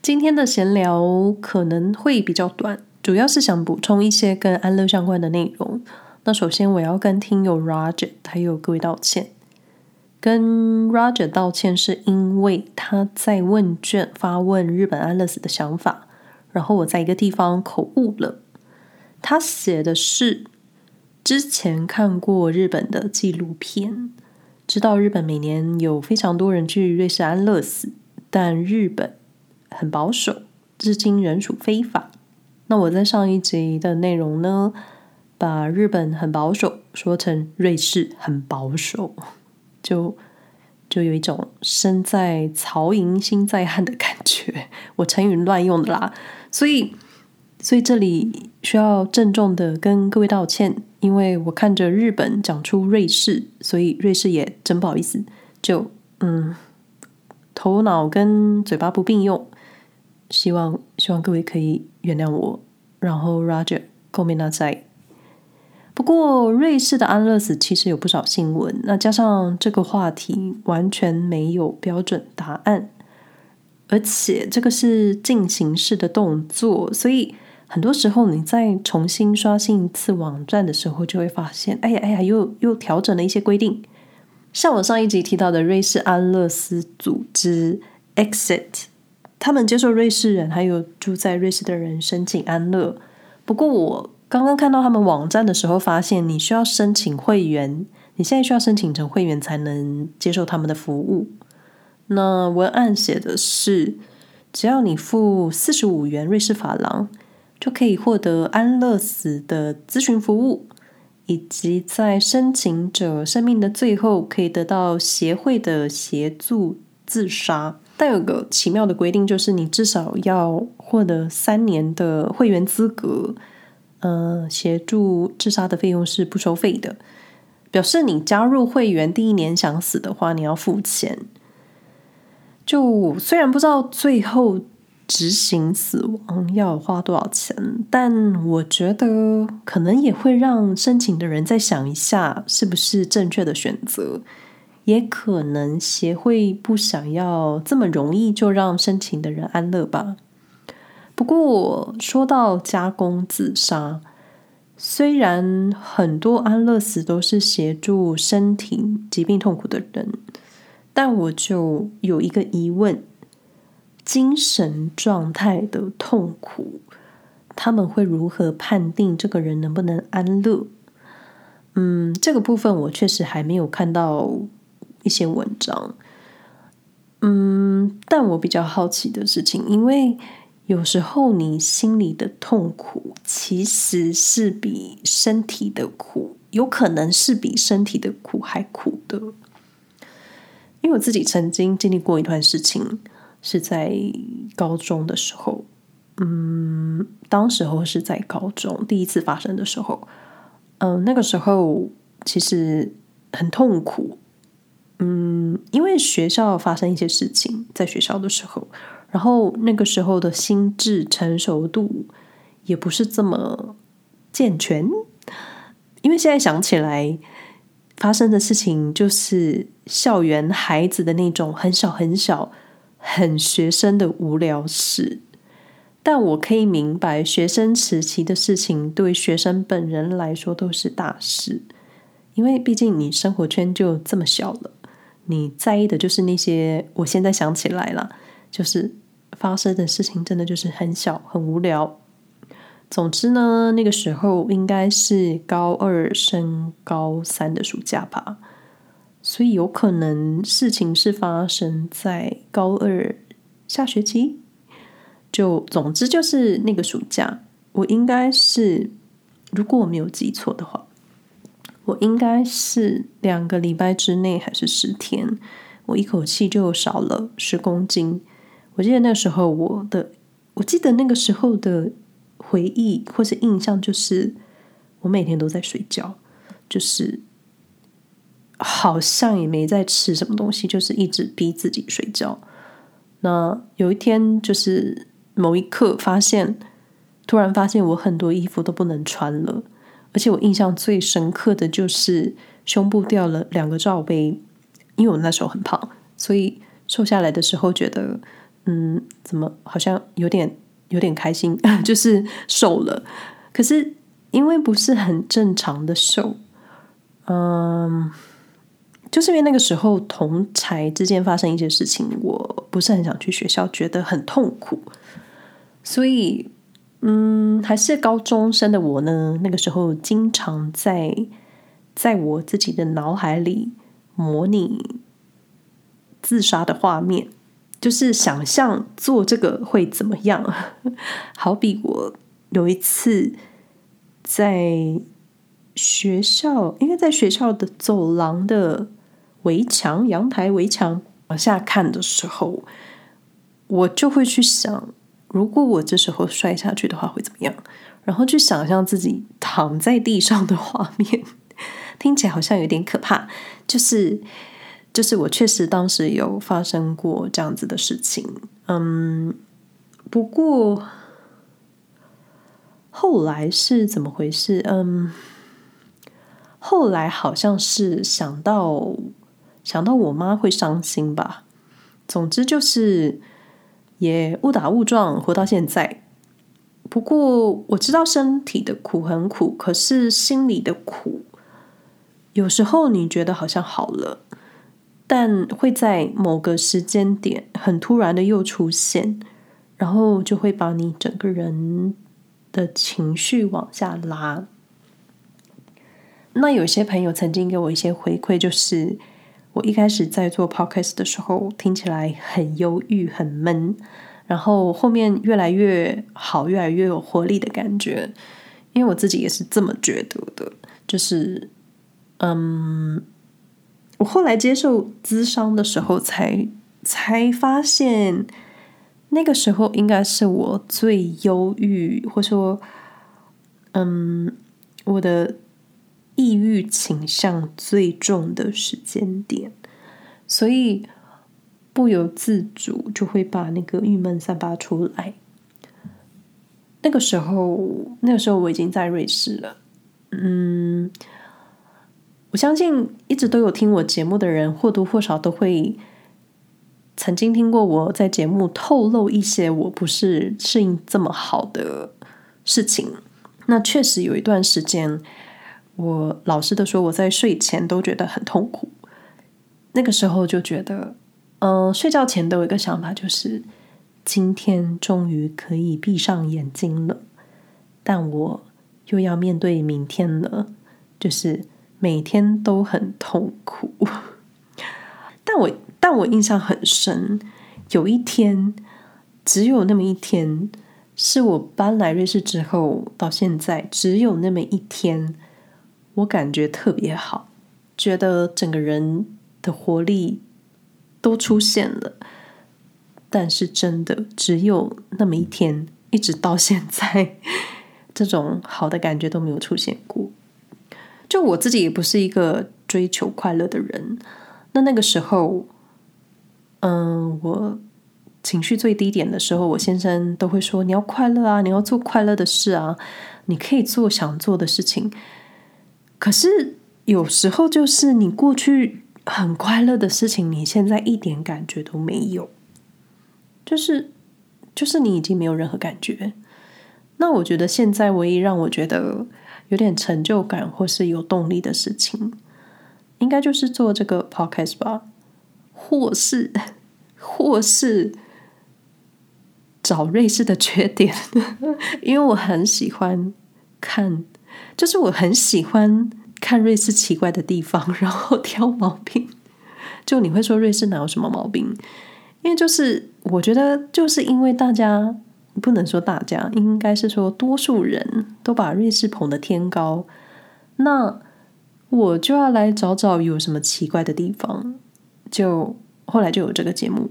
今天的闲聊可能会比较短，主要是想补充一些跟安乐相关的内容。那首先我要跟听友 Roger 还有各位道歉，跟 Roger 道歉是因为他在问卷发问日本安乐死的想法，然后我在一个地方口误了。他写的是之前看过日本的纪录片，知道日本每年有非常多人去瑞士安乐死，但日本很保守，至今仍属非法。那我在上一集的内容呢，把日本很保守说成瑞士很保守，就就有一种身在曹营心在汉的感觉。我成语乱用的啦，所以。所以这里需要郑重的跟各位道歉，因为我看着日本讲出瑞士，所以瑞士也真不好意思，就嗯，头脑跟嘴巴不并用，希望希望各位可以原谅我。然后 Roger ごめんなさい。不过瑞士的安乐死其实有不少新闻，那加上这个话题完全没有标准答案，而且这个是进行式的动作，所以。很多时候，你在重新刷新一次网站的时候，就会发现，哎呀，哎呀，又又调整了一些规定。像我上一集提到的瑞士安乐死组织 Exit， 他们接受瑞士人还有住在瑞士的人申请安乐。不过，我刚刚看到他们网站的时候，发现你需要申请会员，你现在需要申请成会员才能接受他们的服务。那文案写的是，只要你付四十五元瑞士法郎。就可以获得安乐死的咨询服务，以及在申请者生命的最后可以得到协会的协助自杀。但有个奇妙的规定，就是你至少要获得三年的会员资格。呃，协助自杀的费用是不收费的，表示你加入会员第一年想死的话，你要付钱。就虽然不知道最后。执行死亡要花多少钱？但我觉得可能也会让申请的人再想一下，是不是正确的选择。也可能协会不想要这么容易就让申请的人安乐吧。不过说到加工自杀，虽然很多安乐死都是协助身体疾病痛苦的人，但我就有一个疑问。精神状态的痛苦，他们会如何判定这个人能不能安乐？嗯，这个部分我确实还没有看到一些文章。嗯，但我比较好奇的事情，因为有时候你心里的痛苦其实是比身体的苦，有可能是比身体的苦还苦的。因为我自己曾经经历过一段事情。是在高中的时候，嗯，当时候是在高中第一次发生的时候，嗯、那个时候其实很痛苦，嗯，因为学校发生一些事情，在学校的时候，然后那个时候的心智成熟度也不是这么健全，因为现在想起来，发生的事情就是校园孩子的那种很小很小。很学生的无聊事，但我可以明白，学生时期的事情对学生本人来说都是大事，因为毕竟你生活圈就这么小了，你在意的就是那些。我现在想起来了，就是发生的事情真的就是很小很无聊。总之呢，那个时候应该是高二升高三的暑假吧。所以有可能事情是发生在高二下学期，就总之就是那个暑假，我应该是，如果我没有记错的话，我应该是两个礼拜之内还是十天，我一口气就少了十公斤。我记得那时候我的，我记得那个时候的回忆或是印象就是，我每天都在睡觉，就是。好像也没在吃什么东西，就是一直逼自己睡觉。那有一天，就是某一刻发现，突然发现我很多衣服都不能穿了，而且我印象最深刻的就是胸部掉了两个罩杯，因为我那时候很胖，所以瘦下来的时候觉得，嗯，怎么好像有点有点开心，就是瘦了。可是因为不是很正常的瘦，嗯，就是因为那个时候同才之间发生一些事情，我不是很想去学校，觉得很痛苦，所以嗯，还是高中生的我呢，那个时候经常在在我自己的脑海里模拟自杀的画面。就是想象做这个会怎么样？好比我有一次在学校，应该在学校的走廊的围墙、阳台围墙往下看的时候，我就会去想，如果我这时候摔下去的话会怎么样？然后去想象自己躺在地上的画面，听起来好像有点可怕，就是。就是我确实当时有发生过这样子的事情，嗯，不过后来是怎么回事？嗯，后来好像是想到想到我妈会伤心吧。总之就是也误打误撞活到现在。不过我知道身体的苦很苦，可是心里的苦，有时候你觉得好像好了。但会在某个时间点很突然的又出现，然后就会把你整个人的情绪往下拉。那有些朋友曾经给我一些回馈，就是我一开始在做 podcast 的时候听起来很忧郁、很闷，然后后面越来越好，越来越有活力的感觉。因为我自己也是这么觉得的，就是嗯。我后来接受咨商的时候才，才才发现，那个时候应该是我最忧郁，或者说，嗯，我的抑郁倾向最重的时间点，所以不由自主就会把那个郁闷散发出来。那个时候，那个时候我已经在瑞士了，嗯。我相信一直都有听我节目的人，或多或少都会曾经听过我在节目透露一些我不是适应这么好的事情。那确实有一段时间，我老实的说，我在睡前都觉得很痛苦。那个时候就觉得，嗯、睡觉前都有一个想法，就是今天终于可以闭上眼睛了，但我又要面对明天了，就是。每天都很痛苦，但我但我印象很深。有一天，只有那么一天，是我搬来瑞士之后到现在，只有那么一天，我感觉特别好，觉得整个人的活力都出现了。但是真的只有那么一天，一直到现在，这种好的感觉都没有出现过。就我自己也不是一个追求快乐的人，那那个时候，嗯，我情绪最低点的时候，我先生都会说：“你要快乐啊，你要做快乐的事啊，你可以做想做的事情。”可是有时候，就是你过去很快乐的事情，你现在一点感觉都没有，就是就是你已经没有任何感觉。那我觉得现在唯一让我觉得。有点成就感或是有动力的事情，应该就是做这个 podcast 吧，或是或是找瑞士的缺点，因为我很喜欢看，就是我很喜欢看瑞士奇怪的地方，然后挑毛病。就你会说瑞士哪有什么毛病？因为就是我觉得就是因为大家。不能说大家，应该是说多数人都把瑞士捧得天高，那我就要来找找有什么奇怪的地方。就后来就有这个节目，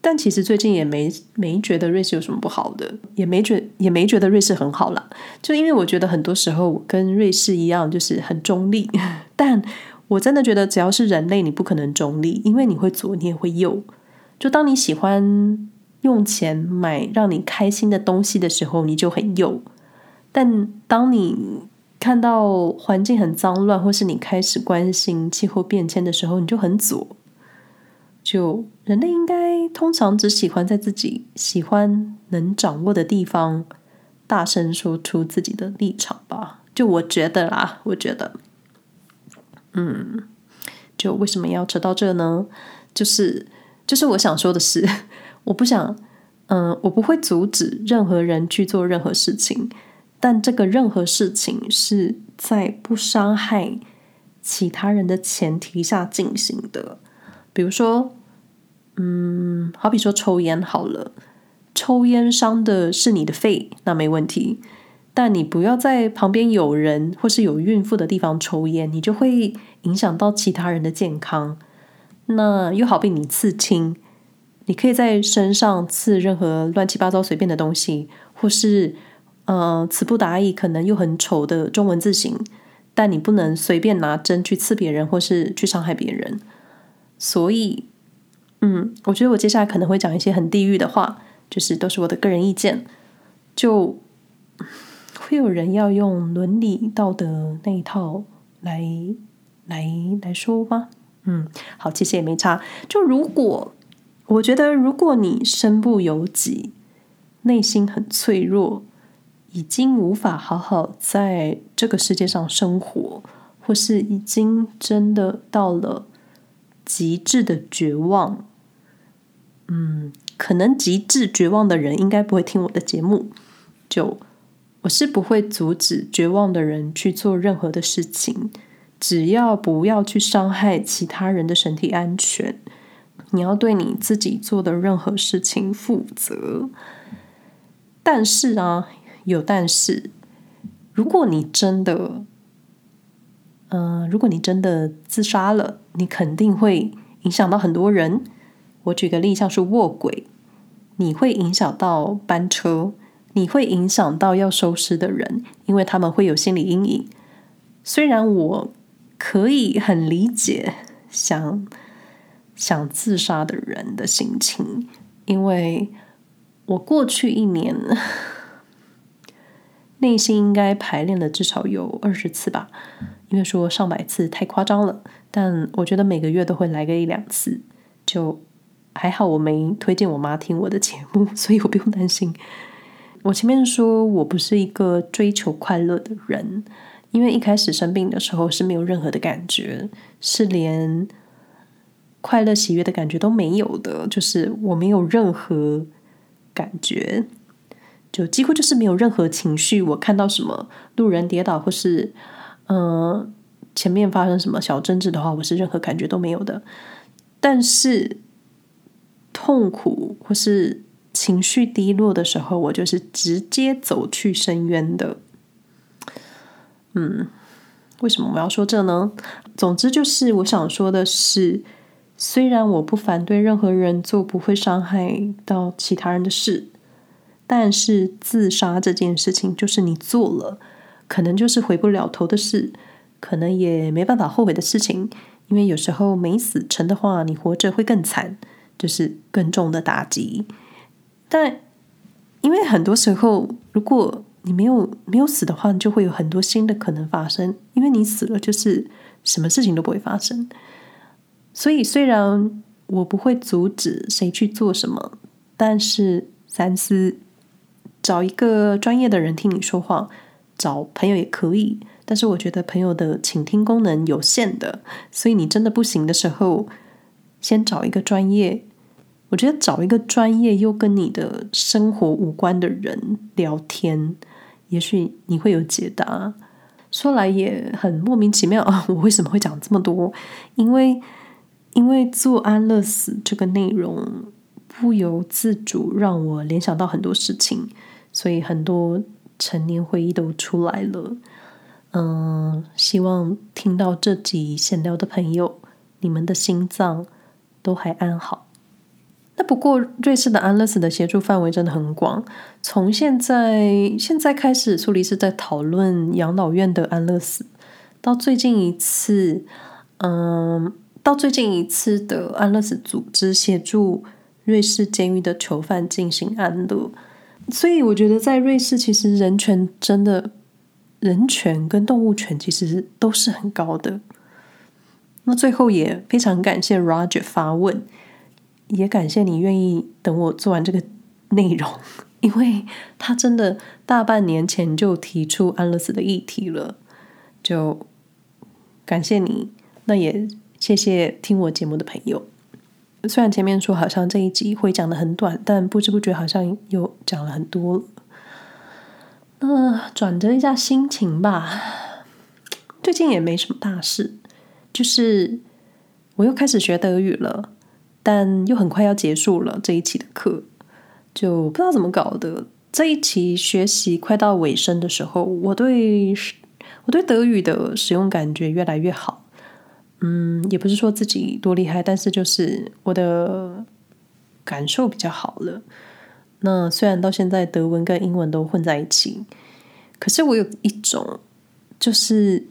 但其实最近也没没觉得瑞士有什么不好的，也没觉也没觉得瑞士很好啦。就因为我觉得很多时候我跟瑞士一样，就是很中立。但我真的觉得，只要是人类，你不可能中立，因为你会左，你也会右。就当你喜欢。用钱买让你开心的东西的时候，你就很右；但当你看到环境很脏乱，或是你开始关心气候变迁的时候，你就很左。就人类应该通常只喜欢在自己喜欢能掌握的地方大声说出自己的立场吧。就我觉得啦，我觉得，嗯，就为什么要扯到这呢？就是就是我想说的是，我不想，嗯、我不会阻止任何人去做任何事情，但这个任何事情是在不伤害其他人的前提下进行的。比如说，嗯，好比说抽烟好了，抽烟伤的是你的肺，那没问题。但你不要在旁边有人或是有孕妇的地方抽烟，你就会影响到其他人的健康。那又好比你刺青，你可以在身上刺任何乱七八糟随便的东西，或是呃词不达意、可能又很丑的中文字形，但你不能随便拿针去刺别人，或是去伤害别人。所以，嗯，我觉得我接下来可能会讲一些很地狱的话，就是都是我的个人意见。就会有人要用伦理道德那一套来来来说吗？嗯，好，其实也没差。就如果我觉得，如果你身不由己，内心很脆弱，已经无法好好在这个世界上生活，或是已经真的到了极致的绝望，嗯，可能极致绝望的人应该不会听我的节目。就我是不会阻止绝望的人去做任何的事情。只要不要去伤害其他人的身体安全，你要对你自己做的任何事情负责。但是啊，有但是，如果你真的，嗯、如果你真的自杀了，你肯定会影响到很多人。我举个例，像是卧轨，你会影响到班车，你会影响到要收尸的人，因为他们会有心理阴影。虽然我。可以很理解想想自杀的人的心情，因为我过去一年内心应该排练了至少有二十次吧，因为说上百次太夸张了，但我觉得每个月都会来个一两次，就还好我没推荐我妈听我的节目，所以我不用担心。我前面说我不是一个追求快乐的人。因为一开始生病的时候是没有任何的感觉，是连快乐喜悦的感觉都没有的，就是我没有任何感觉，就几乎就是没有任何情绪。我看到什么路人跌倒，或是嗯、前面发生什么小争执的话，我是任何感觉都没有的。但是痛苦或是情绪低落的时候，我就是直接走去深渊的。嗯，为什么我要说这呢？总之就是我想说的是，虽然我不反对任何人做不会伤害到其他人的事，但是自杀这件事情就是你做了，可能就是回不了头的事，可能也没办法后悔的事情。因为有时候没死成的话，你活着会更惨，就是更重的打击。但因为很多时候，如果你没有没有死的话，你就会有很多新的可能发生。因为你死了，就是什么事情都不会发生。所以，虽然我不会阻止谁去做什么，但是三思，找一个专业的人听你说话，找朋友也可以。但是，我觉得朋友的倾听功能有限的，所以你真的不行的时候，先找一个专业。我觉得找一个专业又跟你的生活无关的人聊天。也许你会有解答，说来也很莫名其妙啊！我为什么会讲这么多？因为因为做安乐死这个内容不由自主让我联想到很多事情，所以很多陈年回忆都出来了。嗯，希望听到这集闲聊的朋友，你们的心脏都还安好。那不过，瑞士的安乐死的协助范围真的很广。从现在现在开始，苏黎世在讨论养老院的安乐死，到最近一次，嗯，到最近一次的安乐死组织协助瑞士监狱的囚犯进行安乐。所以，我觉得在瑞士，其实人权真的，人权跟动物权其实都是很高的。那最后也非常感谢 Roger 发问。也感谢你愿意等我做完这个内容，因为他真的大半年前就提出安乐死的议题了，就感谢你。那也谢谢听我节目的朋友。虽然前面说好像这一集会讲的很短，但不知不觉好像又讲了很多。那转折一下心情吧，最近也没什么大事，就是我又开始学德语了。但又很快要结束了这一期的课，就不知道怎么搞的。这一期学习快到尾声的时候，我对我对德语的使用感觉越来越好。嗯，也不是说自己多厉害，但是就是我的感受比较好了。那虽然到现在德文跟英文都混在一起，可是我有一种就是。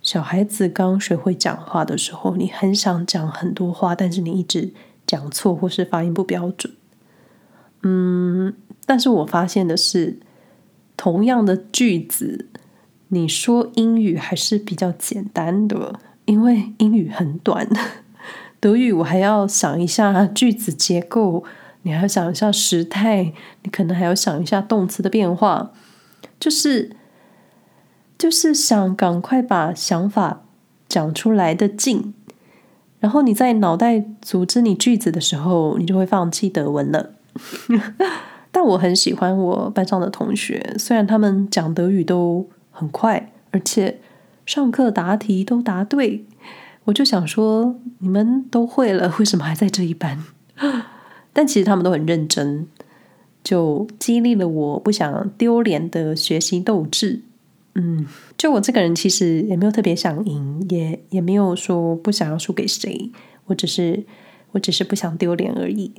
小孩子刚学会讲话的时候，你很想讲很多话，但是你一直讲错或是发音不标准。嗯，但是我发现的是，同样的句子，你说英语还是比较简单的，因为英语很短。德语我还要想一下句子结构，你还要想一下时态，你可能还要想一下动词的变化，就是。就是想赶快把想法讲出来的劲，然后你在脑袋组织你句子的时候，你就会放弃德文了。但我很喜欢我班上的同学，虽然他们讲德语都很快，而且上课答题都答对，我就想说，你们都会了，为什么还在这一班？但其实他们都很认真，就激励了我不想丢脸的学习斗志。嗯，就我这个人其实也没有特别想赢，也也没有说不想要输给谁，我只是我只是不想丢脸而已。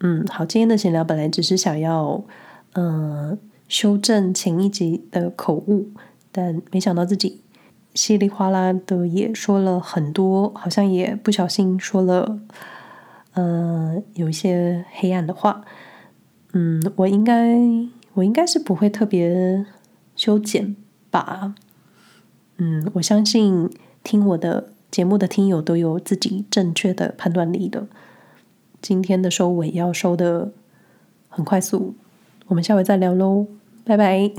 嗯，好，今天的闲聊本来只是想要嗯、呃、修正前一集的口误，但没想到自己稀里哗啦的也说了很多，好像也不小心说了嗯、有一些黑暗的话。嗯，我应该我应该是不会特别。修剪吧，嗯，我相信听我的节目的听友都有自己正确的判断力的。今天的收尾要收得很快速，我们下回再聊喽，拜拜。